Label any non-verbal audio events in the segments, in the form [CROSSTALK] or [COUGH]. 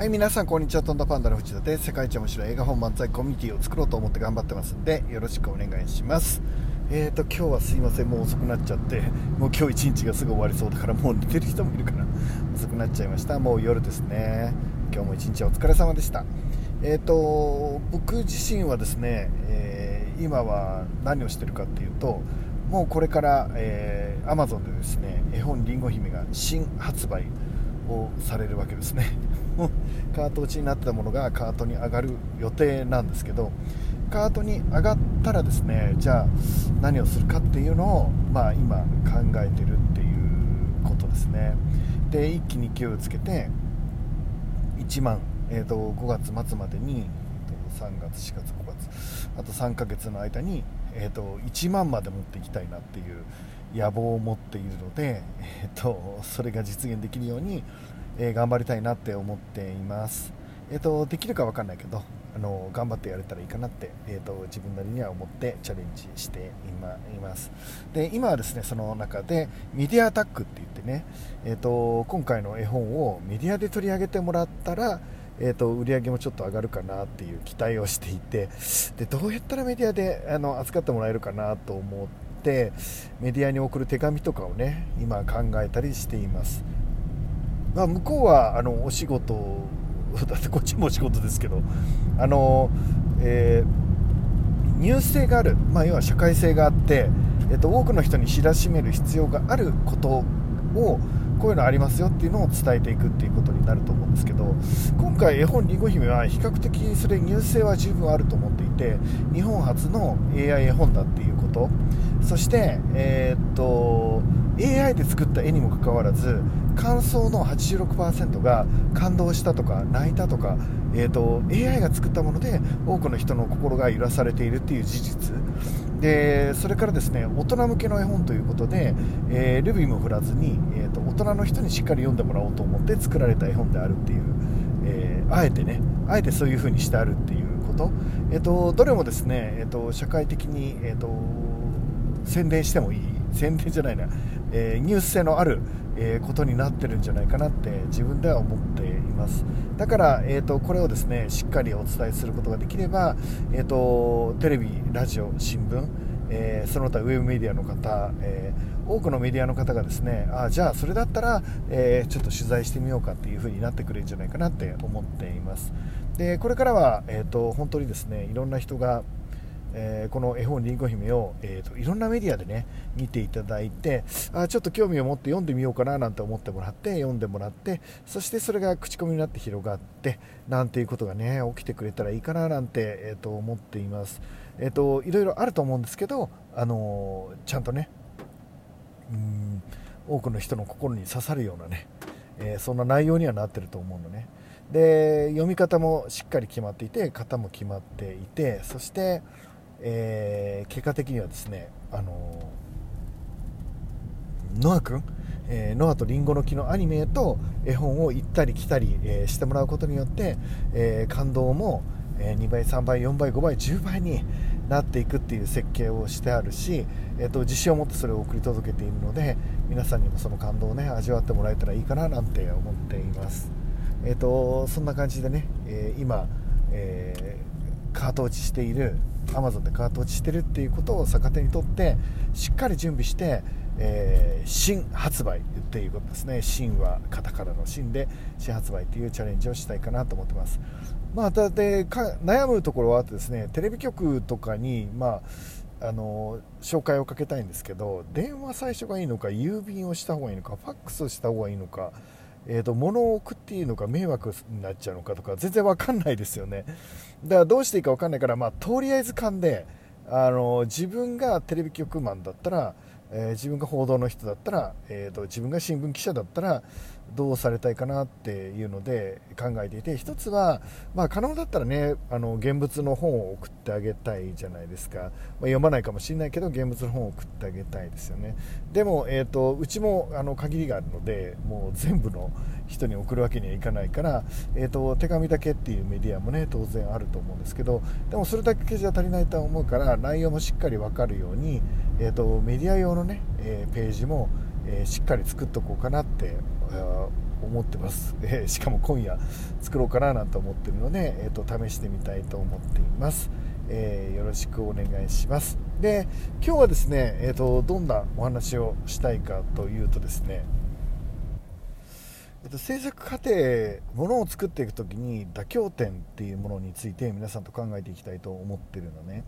はい、皆さん、こんにちは。とんだパンダの藤田で世界一面白い映画本漫才コミュニティを作ろうと思って頑張ってますんで、よろしくお願いします。えーと、今日はすいません、もう遅くなっちゃって、もう今日一日がすぐ終わりそうだから、もう寝てる人もいるから、遅くなっちゃいました。もう夜ですね。今日も一日お疲れ様でした。えーと、僕自身はですね、えー、今は何をしてるかっていうと、もうこれから、えー、Amazon でですね、絵本りんご姫が新発売をされるわけですね。[LAUGHS] カート落ちになってたものがカートに上がる予定なんですけどカートに上がったらですねじゃあ何をするかっていうのを、まあ、今考えてるっていうことですねで一気に勢いをつけて1万、えーと、5月末までに3月4月5月あと3ヶ月の間に、えーと、1万まで持っていきたいなっていう野望を持っているので、えーとそれが実現できるようにえー、頑張りたいなって思っています。えーと、できるか分かんないけどあの頑張ってやれたらいいかなって、えーと、自分なりには思ってチャレンジしていますで今はですねその中でメディアアタックって言ってね、えーと、今回の絵本をメディアで取り上げてもらったらえーと、売り上げもちょっと上がるかなっていう期待をしていてでどうやったらメディアであの扱ってもらえるかなと思ってメディアに送る手紙とかをね今考えたりしています。まあ、向こうはあのお仕事 [LAUGHS] だってこっちもお仕事ですけどあの、えー、ニュース性がある、まあ、要は社会性があって、えっと、多くの人に知らしめる必要があることをこういうのありますよっていうのを伝えていくっていうことになると思うんですけど今回絵本りんご姫は比較的それニュース性は十分あると思っていて日本初の AI 絵本だっていうことそしてえー、っと AI で作った絵にもかかわらず感想の86%が感動したとか泣いたとか、えーと、AI が作ったもので多くの人の心が揺らされているっていう事実。でそれからですね大人向けの絵本ということで、えー、ルビーも振らずに、えーと、大人の人にしっかり読んでもらおうと思って作られた絵本であるっていう、えー、あえてねあえてそういう風にしてあるっていうこと、えーと、どれもですね、えー、と社会的に、えー、と宣伝してもいい宣伝じゃないな、えー、ニュース性のある、えー、ことになってるんじゃないかなって自分では思っています。だから、えーと、これをですねしっかりお伝えすることができれば、えーと、テレビ、ラジオ、新聞、えー、その他ウェブメディアの方、え、多くのメディアの方がですねあじゃあそれだったら、え、ちょっと取材してみようかっていう風になってくれるんじゃないかなって思っています。でこれからは、えーと本当にですねいろんな人がえー、この絵本りんご姫を、えーと、いろんなメディアでね見ていただいてあちょっと興味を持って読んでみようかななんて思ってもらって読んでもらってそしてそれが口コミになって広がってなんていうことがね起きてくれたらいいかななんて、えーと、思っています、えーと、いろいろあると思うんですけど、あのー、ちゃんとねうん多くの人の心に刺さるようなね、えー、そんな内容にはなってると思うのね。で読み方もしっかり決まっていて型も決まっていてそしてえー、結果的にはですね、あのノア君、えー、ノアとリンゴの木のアニメと絵本を行ったり来たり、えー、してもらうことによって、えー、感動も、え2倍、3倍、4倍、5倍、10倍になっていくっていう設計をしてあるし、えーと、自信を持ってそれを送り届けているので皆さんにもその感動をね味わってもらえたらいいかななんて思っています。えーと、そんな感じでね、え今、えカート落ちしている Amazon でカート落ちしてるっていうことを逆手にとってしっかり準備して、えー、新発売っていうことですね。新はカタカナの新で新発売っていうチャレンジをしたいかなと思ってます。まあたで悩むところはあってですねテレビ局とかにまああの紹介をかけたいんですけど電話最初がいいのか郵便をした方がいいのかファックスをした方がいいのかえーと、物を送っていいのか迷惑になっちゃうのかとか全然分かんないですよね。だからどうしていいか分かんないから、まあ、とりあえず勘であの自分がテレビ局マンだったらえー、自分が報道の人だったら、えーと、自分が新聞記者だったらどうされたいかなっていうので考えていて一つは、まあ、可能だったらねあの現物の本を送ってあげたいじゃないですか、まあ、読まないかもしれないけど現物の本を送ってあげたいですよね。でも、えーと、うちもあの限りがあるのでもう全部の人に送るわけにはいかないから、えーと、手紙だけっていうメディアもね当然あると思うんですけどでもそれだけじゃ足りないと思うから内容もしっかり分かるように、えー、とメディア用のね、えー、ページも、えー、しっかり作っとこうかなって思ってます、[LAUGHS] えー、しかも今夜作ろうかななんて思ってるので、えーと、試してみたいと思っています、えー、よろしくお願いします。で今日はですね、えーと、どんなお話をしたいかというとですねえっと、制作過程ものを作っていく時に妥協点っていうものについて皆さんと考えていきたいと思ってるのね。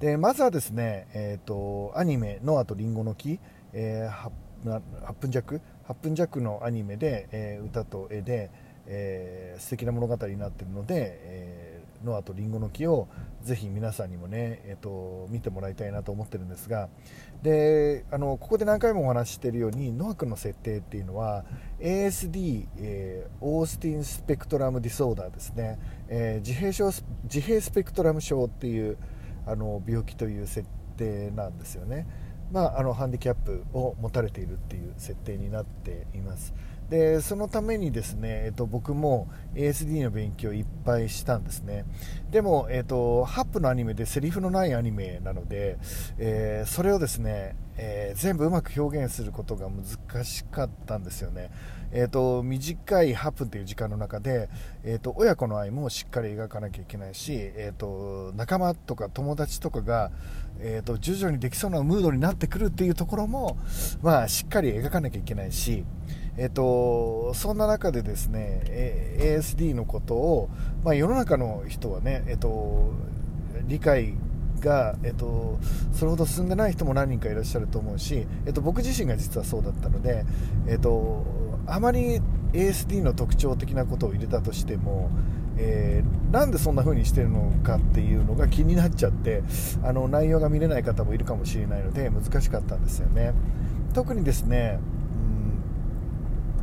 でまずはですね、えーと、アニメ「ノアとリンゴの木」えー、8分弱？8分弱のアニメで、えー、歌と絵で、えー、素敵な物語になっているので、えー、ノアとリンゴの木をぜひ皆さんにもね、えーと、見てもらいたいなと思ってるんですがであのここで何回もお話ししているようにノア君の設定っていうのは ASD、えー、オースティン・スペクトラム・ディソーダーですね、えー、自閉症自閉スペクトラム症っていうあの病気という設定なんですよね。まあ、あのハンディキャップを持たれているっていう設定になっています。でそのためにですね、えっと、僕も ASD の勉強いっぱいしたんですね。でも、えっと、ハップのアニメでセリフのないアニメなので、えー、それをですね、えー、全部うまく表現することが難しかったんですよね。えーと、短い8分という時間の中で、えーと、親子の愛もしっかり描かなきゃいけないし、えーと、仲間とか友達とかが、えー、と徐々にできそうなムードになってくるっていうところも、まあ、しっかり描かなきゃいけないし、えー、とそんな中でですね、ASD のことを、まあ、世の中の人はね、えー、と理解が、えっと、それほど進んでない人も何人かいらっしゃると思うし、えっと、僕自身が実はそうだったので、えっと、あまり ASD の特徴的なことを入れたとしても、えー、なんでそんな風にしてるのかっていうのが気になっちゃってあの内容が見れない方もいるかもしれないので難しかったんですよね。特にですね、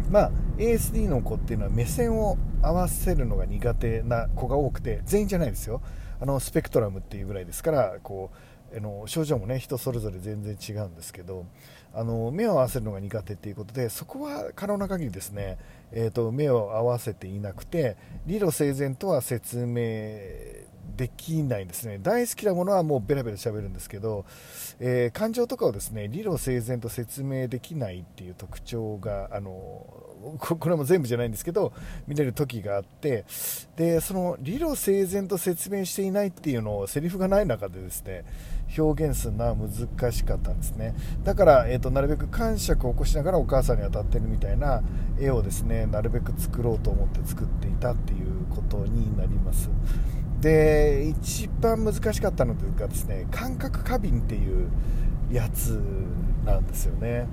うんまあ、ASD の子っていうのは目線を合わせるのが苦手な子が多くて全員じゃないですよ。あのスペクトラムっていうぐらいですからこうあの症状もね人それぞれ全然違うんですけどあの目を合わせるのが苦手っていうことでそこは可能な限りですね、えーと、目を合わせていなくて理路整然とは説明できないんですね。大好きなものはもうベラベラ喋るんですけど、えー、感情とかをですね理路整然と説明できないっていう特徴があのこれも全部じゃないんですけど見れる時があってでその理路整然と説明していないっていうのをセリフがない中でですね表現するのは難しかったんですね。だから、えーと、なるべく感触を起こしながらお母さんに当たってるみたいな絵をですねなるべく作ろうと思って作っていたっていうことになります。で一番難しかったのがですね感覚過敏っていうやつなんですよね。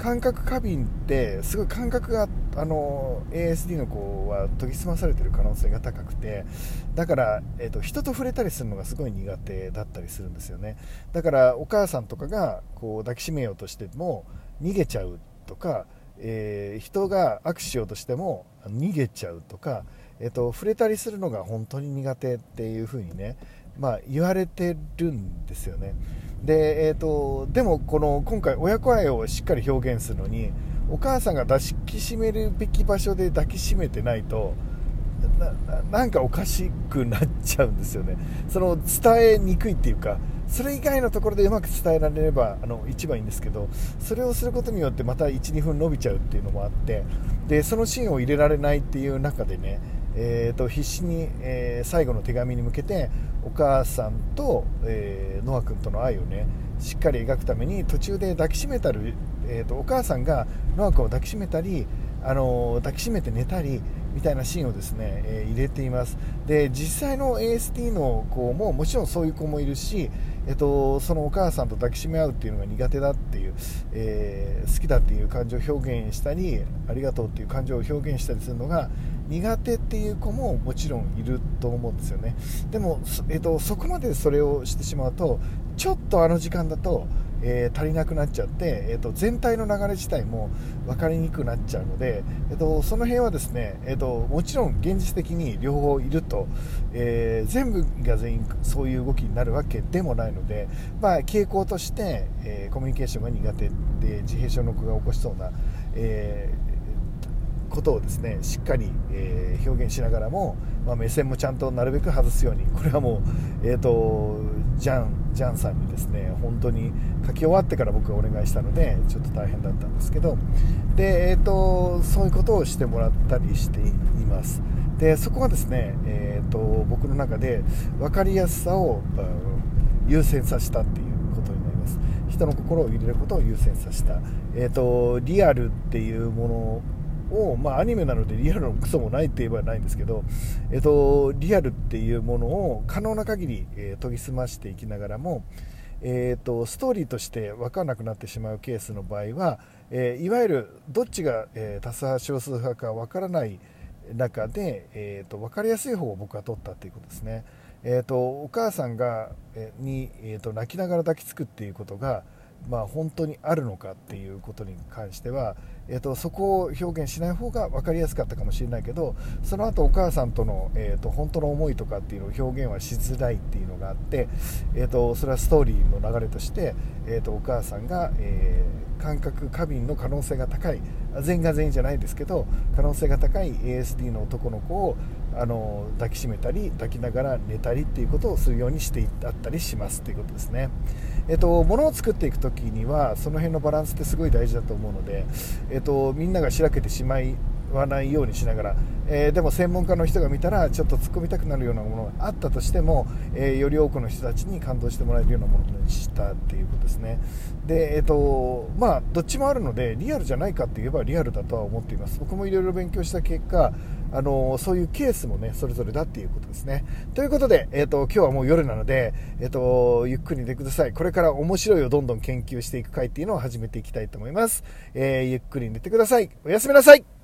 感覚過敏ってすごい感覚があの ASD の子は研ぎ澄まされてる可能性が高くてだから、えーと、人と触れたりするのがすごい苦手だったりするんですよね。だからお母さんとかがこう抱きしめようとしても逃げちゃうとか、えー、人が握手しようとしても逃げちゃうとか、えーと触れたりするのが本当に苦手っていう風にねまあ、言われてるんですよね。で,、えーと、でもこの今回親子愛をしっかり表現するのにお母さんが抱きしめるべき場所で抱きしめてないとなんかおかしくなっちゃうんですよね。その伝えにくいっていうかそれ以外のところでうまく伝えられればあの一番いいんですけどそれをすることによってまた12分伸びちゃうっていうのもあってでそのシーンを入れられないっていう中でねえーと、必死に、えー、最後の手紙に向けてお母さんと、えー、ノア君との愛をねしっかり描くために途中で抱きしめたり、えーと、お母さんがノア君を抱きしめたり、あのー、抱きしめて寝たりみたいなシーンをですね、えー、入れています。で実際の AST の子ももちろんそういう子もいるし、えーと、そのお母さんと抱きしめ合うっていうのが苦手だっていう、え好きだっていう感情を表現したりありがとうっていう感情を表現したりするのが苦手っていう子ももちろんいると思うんですよね。でも、えーと、そこまでそれをしてしまうとちょっとあの時間だと、えー、足りなくなっちゃって、えーと、全体の流れ自体も分かりにくくなっちゃうので、えーと、その辺はですね、えー、ともちろん現実的に両方いると、えー、全部が全員そういう動きになるわけでもないので、まあ、傾向として、えコミュニケーションが苦手で自閉症の子が起こしそうな、えことをですねしっかり、えー、表現しながらも、まあ、目線もちゃんとなるべく外すようにこれはもう、えーと、ジャンジャンさんにですね本当に書き終わってから僕がお願いしたのでちょっと大変だったんですけどで、えーと、そういうことをしてもらったりしています。でそこはですね、えーと、僕の中で分かりやすさを、優先させたっていうことになります。人の心を入れることを優先させた、えー、とリアルっていうものを、まあ、アニメなのでリアルのクソもないって言えばないんですけど、えっと、リアルっていうものを可能な限り、え、研ぎ澄ましていきながらも、えーと、ストーリーとして分からなくなってしまうケースの場合は、えー、いわゆるどっちが、えー、多数派少数派か分からない中で、えーと、分かりやすい方を僕は取ったということですね、えーと、お母さんが、に、えー、と泣きながら抱きつくっていうことがまあ、本当にあるのかっていうことに関しては、えーと、そこを表現しない方が分かりやすかったかもしれないけどその後お母さんとの、えーと、本当の思いとかっていうのを表現はしづらいっていうのがあって、えーと、それはストーリーの流れとして、えー、とお母さんが、えー、感覚過敏の可能性が高い全員が全員じゃないですけど可能性が高い ASD の男の子をあの抱きしめたり抱きながら寝たりっていうことをするようにしていったりしますということですね。えっと、物を作っていく時にはその辺のバランスってすごい大事だと思うので、えっと、みんながしらけてしまいわないようにしながら、えー、でも専門家の人が見たらちょっと突っ込みたくなるようなものがあったとしても、えー、より多くの人たちに感動してもらえるようなものにしたっていうことですね。で、えーとまあ、どっちもあるのでリアルじゃないかって言えばリアルだとは思っています。僕もいろいろ勉強した結果あのそういうケースもねそれぞれだっていうことですね。ということで、えーと、今日はもう夜なので、えーと、ゆっくり寝てください。これから面白いをどんどん研究していく回っていうのを始めていきたいと思います、えー、ゆっくり寝てください。おやすみなさい。